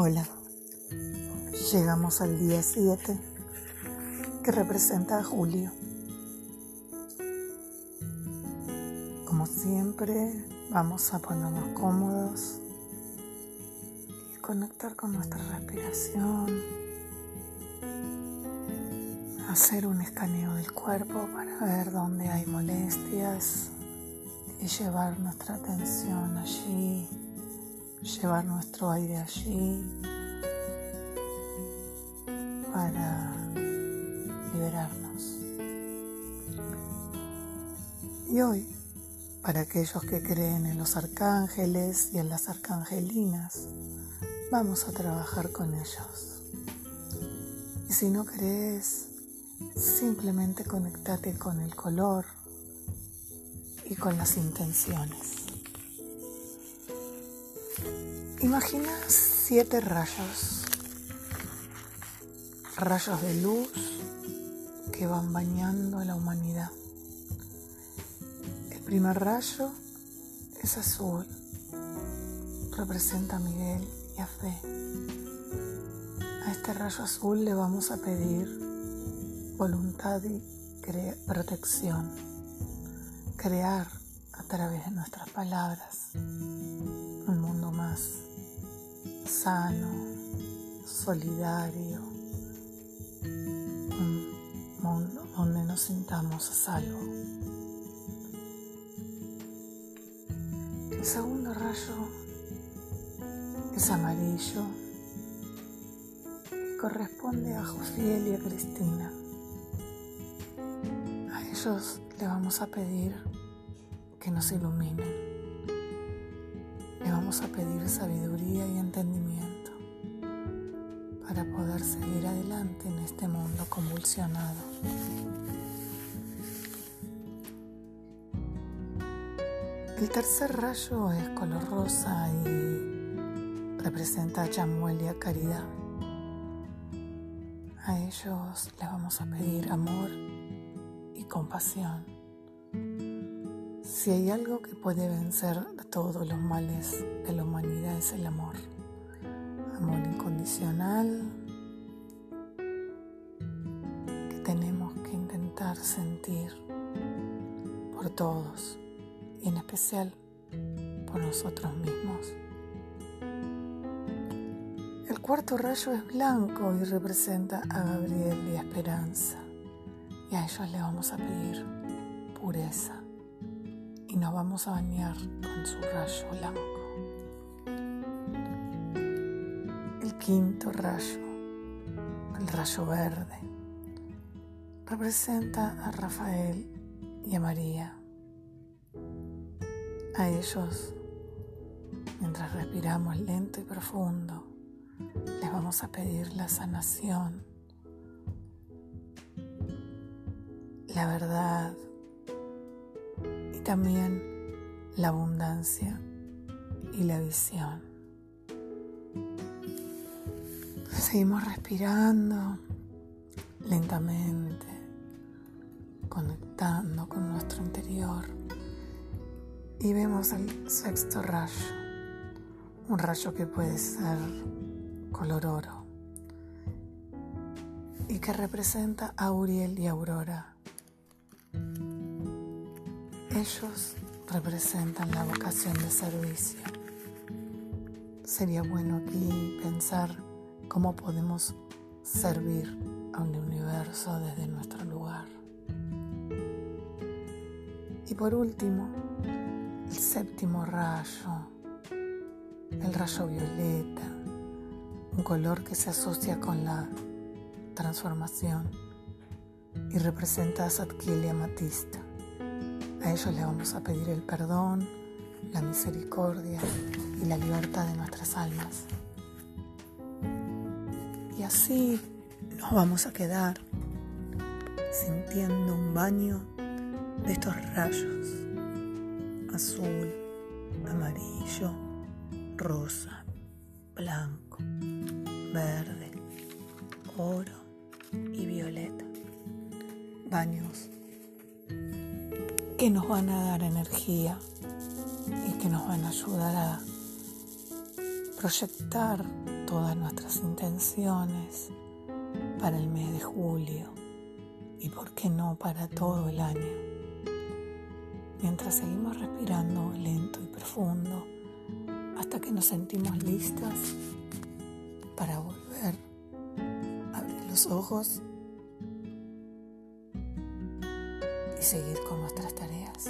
Hola, llegamos al día 7 que representa a Julio. Como siempre, vamos a ponernos cómodos y conectar con nuestra respiración, hacer un escaneo del cuerpo para ver dónde hay molestias y llevar nuestra atención allí llevar nuestro aire allí para liberarnos. Y hoy, para aquellos que creen en los arcángeles y en las arcangelinas, vamos a trabajar con ellos. Y si no crees, simplemente conectate con el color y con las intenciones. Imagina siete rayos, rayos de luz que van bañando a la humanidad. El primer rayo es azul, representa a Miguel y a Fe. A este rayo azul le vamos a pedir voluntad y protección, crear a través de nuestras palabras más sano, solidario, un mundo donde nos sintamos a salvo. El segundo rayo es amarillo y corresponde a Jofiel y a Cristina. A ellos le vamos a pedir que nos iluminen vamos a pedir sabiduría y entendimiento para poder seguir adelante en este mundo convulsionado. El tercer rayo es color rosa y representa a Chamuel y a Caridad. A ellos les vamos a pedir amor y compasión. Si hay algo que puede vencer todos los males de la humanidad es el amor. Amor incondicional que tenemos que intentar sentir por todos y en especial por nosotros mismos. El cuarto rayo es blanco y representa a Gabriel y a Esperanza. Y a ellos le vamos a pedir pureza nos vamos a bañar con su rayo blanco. El quinto rayo, el rayo verde, representa a Rafael y a María. A ellos, mientras respiramos lento y profundo, les vamos a pedir la sanación, la verdad, también la abundancia y la visión. Seguimos respirando lentamente, conectando con nuestro interior y vemos el sexto rayo, un rayo que puede ser color oro y que representa a Uriel y Aurora ellos representan la vocación de servicio. Sería bueno aquí pensar cómo podemos servir a un universo desde nuestro lugar. Y por último, el séptimo rayo, el rayo violeta, un color que se asocia con la transformación y representa a Satkiel y Amatista. A ellos le vamos a pedir el perdón, la misericordia y la libertad de nuestras almas. Y así nos vamos a quedar sintiendo un baño de estos rayos, azul, amarillo, rosa, blanco, verde, oro y violeta. Baños que nos van a dar energía y que nos van a ayudar a proyectar todas nuestras intenciones para el mes de julio y por qué no para todo el año. Mientras seguimos respirando lento y profundo hasta que nos sentimos listas para volver a abrir los ojos y seguir con nuestras tareas.